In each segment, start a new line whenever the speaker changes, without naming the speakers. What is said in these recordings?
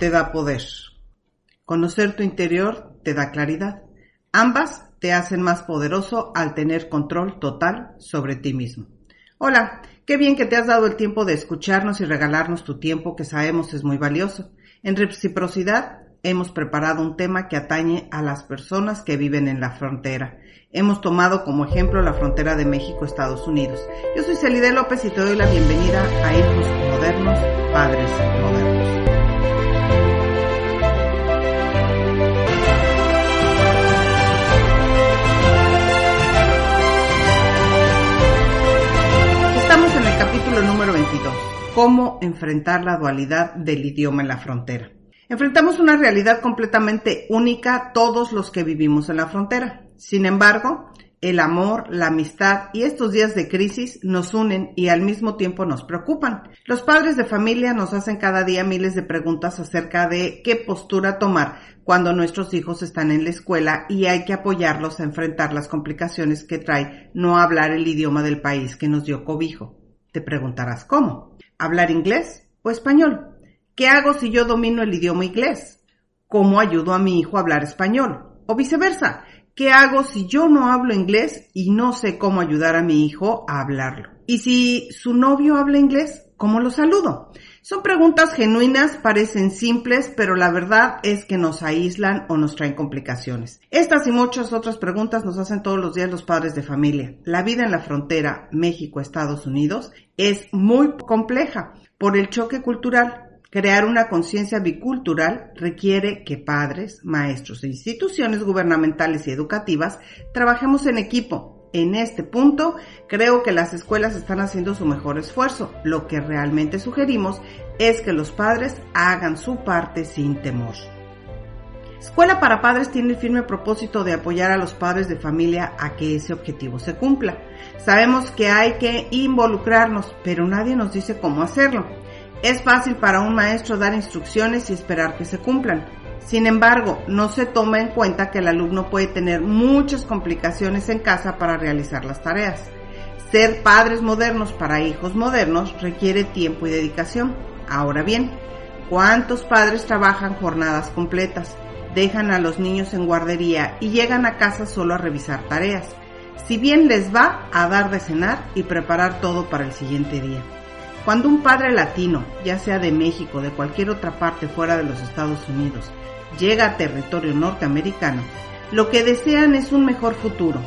te da poder. Conocer tu interior te da claridad. Ambas te hacen más poderoso al tener control total sobre ti mismo. Hola, qué bien que te has dado el tiempo de escucharnos y regalarnos tu tiempo que sabemos es muy valioso. En reciprocidad, hemos preparado un tema que atañe a las personas que viven en la frontera. Hemos tomado como ejemplo la frontera de México-Estados Unidos. Yo soy Celide López y te doy la bienvenida a Hijos Modernos, Padres Modernos. Capítulo número 22. Cómo enfrentar la dualidad del idioma en la frontera. Enfrentamos una realidad completamente única todos los que vivimos en la frontera. Sin embargo, el amor, la amistad y estos días de crisis nos unen y al mismo tiempo nos preocupan. Los padres de familia nos hacen cada día miles de preguntas acerca de qué postura tomar cuando nuestros hijos están en la escuela y hay que apoyarlos a enfrentar las complicaciones que trae no hablar el idioma del país que nos dio cobijo. Te preguntarás cómo. ¿Hablar inglés o español? ¿Qué hago si yo domino el idioma inglés? ¿Cómo ayudo a mi hijo a hablar español? O viceversa, ¿qué hago si yo no hablo inglés y no sé cómo ayudar a mi hijo a hablarlo? Y si su novio habla inglés, ¿cómo lo saludo? Son preguntas genuinas, parecen simples, pero la verdad es que nos aíslan o nos traen complicaciones. Estas y muchas otras preguntas nos hacen todos los días los padres de familia. La vida en la frontera México-Estados Unidos es muy compleja por el choque cultural Crear una conciencia bicultural requiere que padres, maestros e instituciones gubernamentales y educativas trabajemos en equipo. En este punto, creo que las escuelas están haciendo su mejor esfuerzo. Lo que realmente sugerimos es que los padres hagan su parte sin temor. Escuela para Padres tiene el firme propósito de apoyar a los padres de familia a que ese objetivo se cumpla. Sabemos que hay que involucrarnos, pero nadie nos dice cómo hacerlo. Es fácil para un maestro dar instrucciones y esperar que se cumplan. Sin embargo, no se toma en cuenta que el alumno puede tener muchas complicaciones en casa para realizar las tareas. Ser padres modernos para hijos modernos requiere tiempo y dedicación. Ahora bien, ¿cuántos padres trabajan jornadas completas? Dejan a los niños en guardería y llegan a casa solo a revisar tareas. Si bien les va a dar de cenar y preparar todo para el siguiente día. Cuando un padre latino, ya sea de México o de cualquier otra parte fuera de los Estados Unidos, llega a territorio norteamericano, lo que desean es un mejor futuro.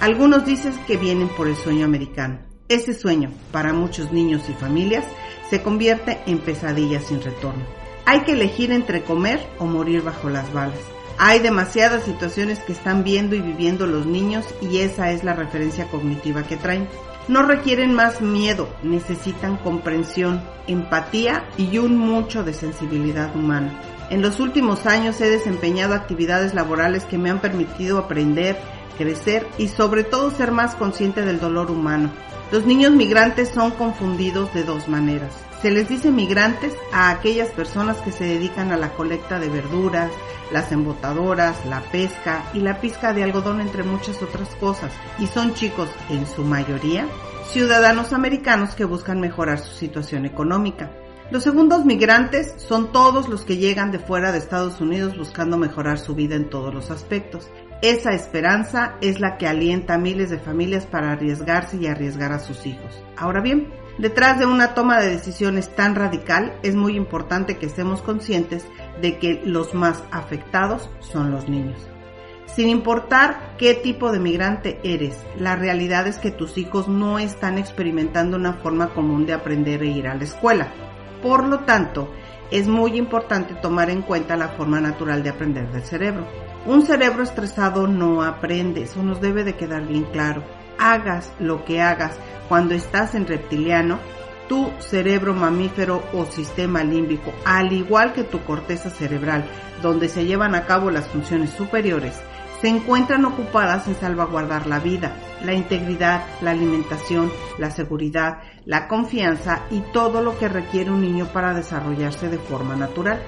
Algunos dicen que vienen por el sueño americano. Ese sueño, para muchos niños y familias, se convierte en pesadillas sin retorno. Hay que elegir entre comer o morir bajo las balas. Hay demasiadas situaciones que están viendo y viviendo los niños y esa es la referencia cognitiva que traen no requieren más miedo, necesitan comprensión, empatía y un mucho de sensibilidad humana. En los últimos años he desempeñado actividades laborales que me han permitido aprender, crecer y sobre todo ser más consciente del dolor humano. Los niños migrantes son confundidos de dos maneras. Se les dice migrantes a aquellas personas que se dedican a la colecta de verduras, las embotadoras, la pesca y la pizca de algodón entre muchas otras cosas. Y son chicos, en su mayoría, ciudadanos americanos que buscan mejorar su situación económica. Los segundos migrantes son todos los que llegan de fuera de Estados Unidos buscando mejorar su vida en todos los aspectos. Esa esperanza es la que alienta a miles de familias para arriesgarse y arriesgar a sus hijos. Ahora bien, Detrás de una toma de decisiones tan radical es muy importante que estemos conscientes de que los más afectados son los niños. Sin importar qué tipo de migrante eres, la realidad es que tus hijos no están experimentando una forma común de aprender e ir a la escuela. Por lo tanto, es muy importante tomar en cuenta la forma natural de aprender del cerebro. Un cerebro estresado no aprende, eso nos debe de quedar bien claro hagas lo que hagas cuando estás en reptiliano, tu cerebro mamífero o sistema límbico, al igual que tu corteza cerebral, donde se llevan a cabo las funciones superiores, se encuentran ocupadas en salvaguardar la vida, la integridad, la alimentación, la seguridad, la confianza y todo lo que requiere un niño para desarrollarse de forma natural.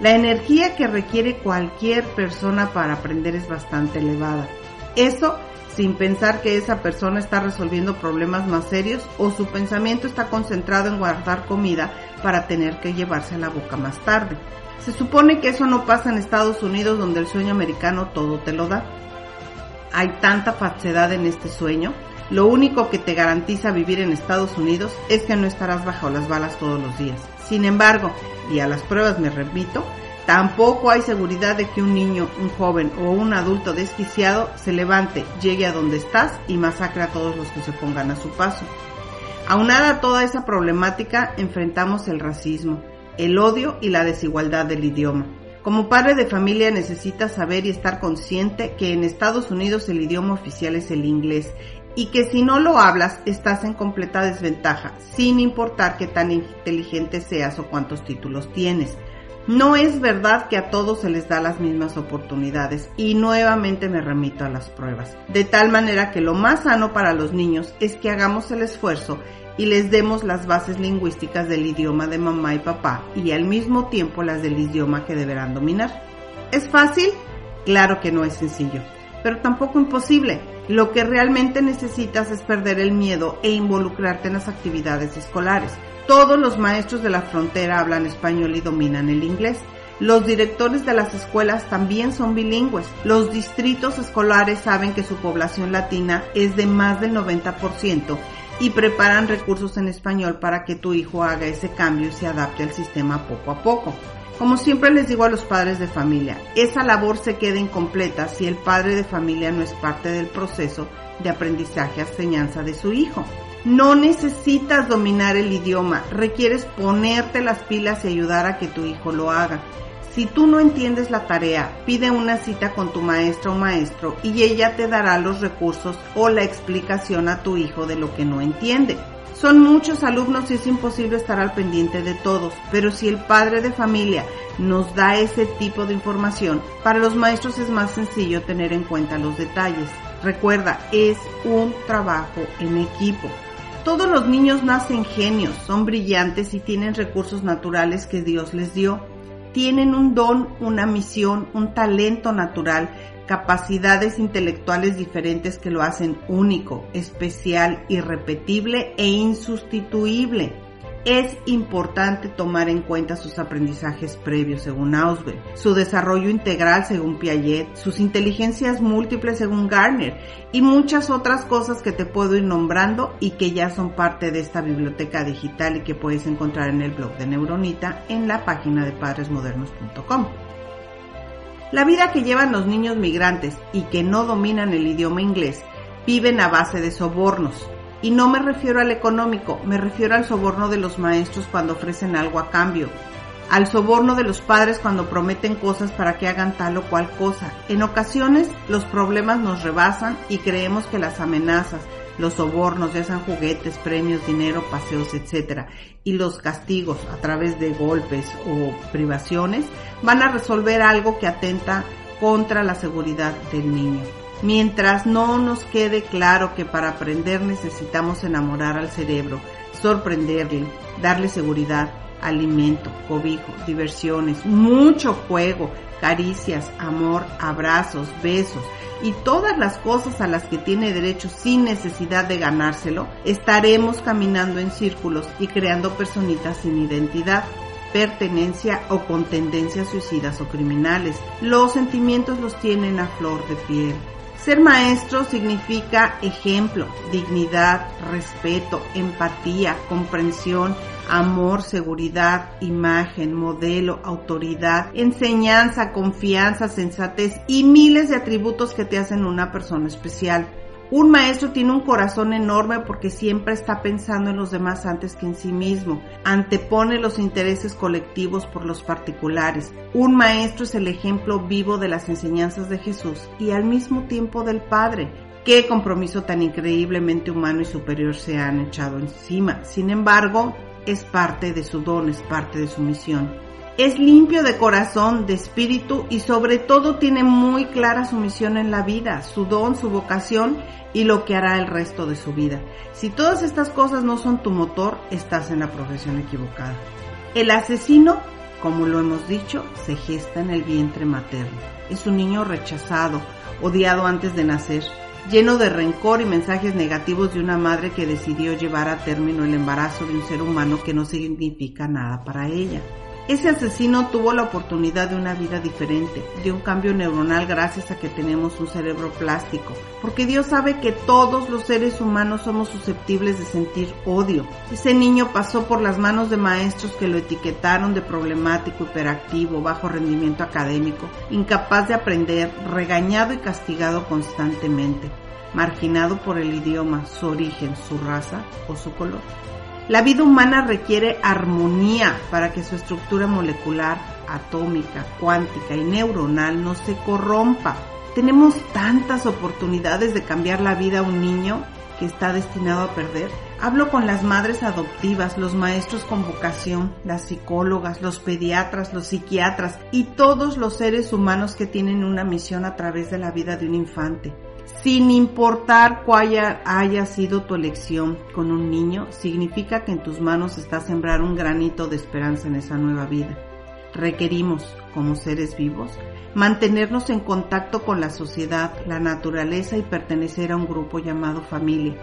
La energía que requiere cualquier persona para aprender es bastante elevada. Eso sin pensar que esa persona está resolviendo problemas más serios o su pensamiento está concentrado en guardar comida para tener que llevarse a la boca más tarde. Se supone que eso no pasa en Estados Unidos donde el sueño americano todo te lo da. Hay tanta falsedad en este sueño. Lo único que te garantiza vivir en Estados Unidos es que no estarás bajo las balas todos los días. Sin embargo, y a las pruebas me repito, tampoco hay seguridad de que un niño, un joven o un adulto desquiciado se levante, llegue a donde estás y masacre a todos los que se pongan a su paso. Aunada a toda esa problemática, enfrentamos el racismo, el odio y la desigualdad del idioma. Como padre de familia necesitas saber y estar consciente que en Estados Unidos el idioma oficial es el inglés y que si no lo hablas estás en completa desventaja, sin importar qué tan inteligente seas o cuántos títulos tienes. No es verdad que a todos se les da las mismas oportunidades y nuevamente me remito a las pruebas. De tal manera que lo más sano para los niños es que hagamos el esfuerzo y les demos las bases lingüísticas del idioma de mamá y papá y al mismo tiempo las del idioma que deberán dominar. ¿Es fácil? Claro que no es sencillo, pero tampoco imposible. Lo que realmente necesitas es perder el miedo e involucrarte en las actividades escolares. Todos los maestros de la frontera hablan español y dominan el inglés. Los directores de las escuelas también son bilingües. Los distritos escolares saben que su población latina es de más del 90% y preparan recursos en español para que tu hijo haga ese cambio y se adapte al sistema poco a poco. Como siempre les digo a los padres de familia, esa labor se queda incompleta si el padre de familia no es parte del proceso de aprendizaje enseñanza de su hijo. No necesitas dominar el idioma, requieres ponerte las pilas y ayudar a que tu hijo lo haga. Si tú no entiendes la tarea, pide una cita con tu maestra o maestro y ella te dará los recursos o la explicación a tu hijo de lo que no entiende. Son muchos alumnos y es imposible estar al pendiente de todos, pero si el padre de familia nos da ese tipo de información, para los maestros es más sencillo tener en cuenta los detalles. Recuerda, es un trabajo en equipo. Todos los niños nacen genios, son brillantes y tienen recursos naturales que Dios les dio tienen un don, una misión, un talento natural, capacidades intelectuales diferentes que lo hacen único, especial, irrepetible e insustituible es importante tomar en cuenta sus aprendizajes previos según Auswell, su desarrollo integral según Piaget, sus inteligencias múltiples según Garner y muchas otras cosas que te puedo ir nombrando y que ya son parte de esta biblioteca digital y que puedes encontrar en el blog de Neuronita en la página de padresmodernos.com. La vida que llevan los niños migrantes y que no dominan el idioma inglés viven a base de sobornos, y no me refiero al económico, me refiero al soborno de los maestros cuando ofrecen algo a cambio, al soborno de los padres cuando prometen cosas para que hagan tal o cual cosa. En ocasiones los problemas nos rebasan y creemos que las amenazas, los sobornos, ya sean juguetes, premios, dinero, paseos, etc., y los castigos a través de golpes o privaciones, van a resolver algo que atenta contra la seguridad del niño. Mientras no nos quede claro que para aprender necesitamos enamorar al cerebro, sorprenderle, darle seguridad, alimento, cobijo, diversiones, mucho juego, caricias, amor, abrazos, besos y todas las cosas a las que tiene derecho sin necesidad de ganárselo, estaremos caminando en círculos y creando personitas sin identidad pertenencia o con tendencias suicidas o criminales. Los sentimientos los tienen a flor de piel. Ser maestro significa ejemplo, dignidad, respeto, empatía, comprensión, amor, seguridad, imagen, modelo, autoridad, enseñanza, confianza, sensatez y miles de atributos que te hacen una persona especial. Un maestro tiene un corazón enorme porque siempre está pensando en los demás antes que en sí mismo, antepone los intereses colectivos por los particulares. Un maestro es el ejemplo vivo de las enseñanzas de Jesús y al mismo tiempo del Padre. Qué compromiso tan increíblemente humano y superior se han echado encima. Sin embargo, es parte de su don, es parte de su misión es limpio de corazón, de espíritu y sobre todo tiene muy clara su misión en la vida, su don, su vocación y lo que hará el resto de su vida. Si todas estas cosas no son tu motor, estás en la profesión equivocada. El asesino, como lo hemos dicho, se gesta en el vientre materno. Es un niño rechazado, odiado antes de nacer. lleno de rencor y mensajes negativos de una madre que decidió llevar a término el embarazo de un ser humano que no significa nada para ella. Ese asesino tuvo la oportunidad de una vida diferente, de un cambio neuronal gracias a que tenemos un cerebro plástico, porque Dios sabe que todos los seres humanos somos susceptibles de sentir odio. Ese niño pasó por las manos de maestros que lo etiquetaron de problemático, hiperactivo, bajo rendimiento académico, incapaz de aprender, regañado y castigado constantemente, marginado por el idioma, su origen, su raza o su color. La vida humana requiere armonía para que su estructura molecular, atómica, cuántica y neuronal no se corrompa. Tenemos tantas oportunidades de cambiar la vida a un niño que está destinado a perder. Hablo con las madres adoptivas, los maestros con vocación, las psicólogas, los pediatras, los psiquiatras y todos los seres humanos que tienen una misión a través de la vida de un infante sin importar cuál haya, sido tu elección con un niño, significa que en tus manos está sembrar un granito de esperanza en esa nueva vida. Requerimos, como seres vivos, mantenernos en contacto con la sociedad, la naturaleza y pertenecer a un grupo llamado familia.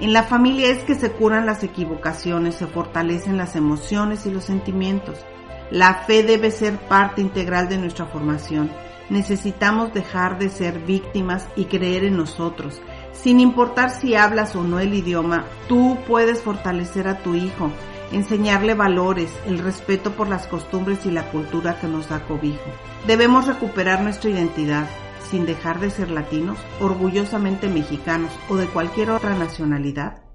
En la familia es que se curan las equivocaciones, se fortalecen las emociones y los sentimientos. La fe debe ser parte integral de nuestra formación necesitamos dejar de ser víctimas y creer en nosotros. Sin importar si hablas o no el idioma, tú puedes fortalecer a tu hijo, enseñarle valores, el respeto por las costumbres y la cultura que nos da cobijo. Debemos recuperar nuestra identidad, sin dejar de ser latinos, orgullosamente mexicanos o de cualquier otra nacionalidad.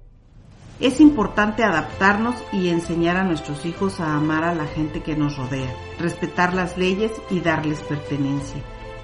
Es importante adaptarnos y enseñar a nuestros hijos a amar a la gente que nos rodea, respetar las leyes y darles pertenencia.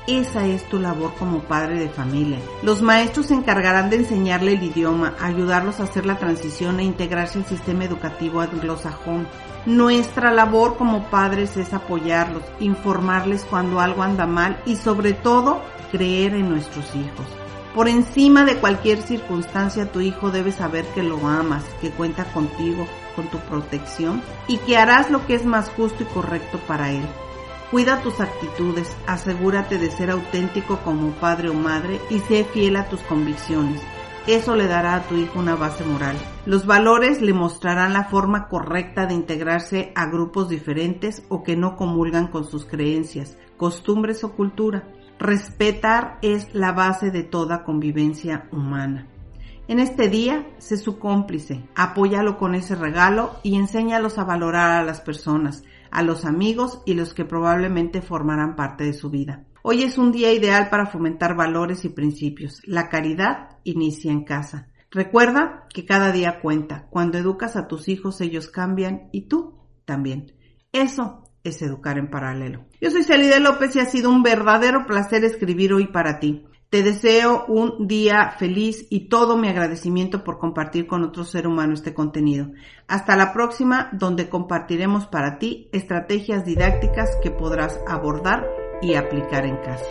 Esa es tu labor como padre de familia. Los maestros se encargarán de enseñarle el idioma, ayudarlos a hacer la transición e integrarse al sistema educativo anglosajón. Nuestra labor como padres es apoyarlos, informarles cuando algo anda mal y sobre todo creer en nuestros hijos. Por encima de cualquier circunstancia, tu hijo debe saber que lo amas, que cuenta contigo, con tu protección y que harás lo que es más justo y correcto para él. Cuida tus actitudes, asegúrate de ser auténtico como padre o madre y sé fiel a tus convicciones. Eso le dará a tu hijo una base moral. Los valores le mostrarán la forma correcta de integrarse a grupos diferentes o que no comulgan con sus creencias, costumbres o cultura. Respetar es la base de toda convivencia humana. En este día, sé su cómplice, apóyalo con ese regalo y enséñalos a valorar a las personas, a los amigos y los que probablemente formarán parte de su vida. Hoy es un día ideal para fomentar valores y principios. La caridad inicia en casa. Recuerda que cada día cuenta. Cuando educas a tus hijos, ellos cambian y tú también. Eso es educar en paralelo. Yo soy Celide López y ha sido un verdadero placer escribir hoy para ti. Te deseo un día feliz y todo mi agradecimiento por compartir con otro ser humano este contenido. Hasta la próxima, donde compartiremos para ti estrategias didácticas que podrás abordar y aplicar en casa.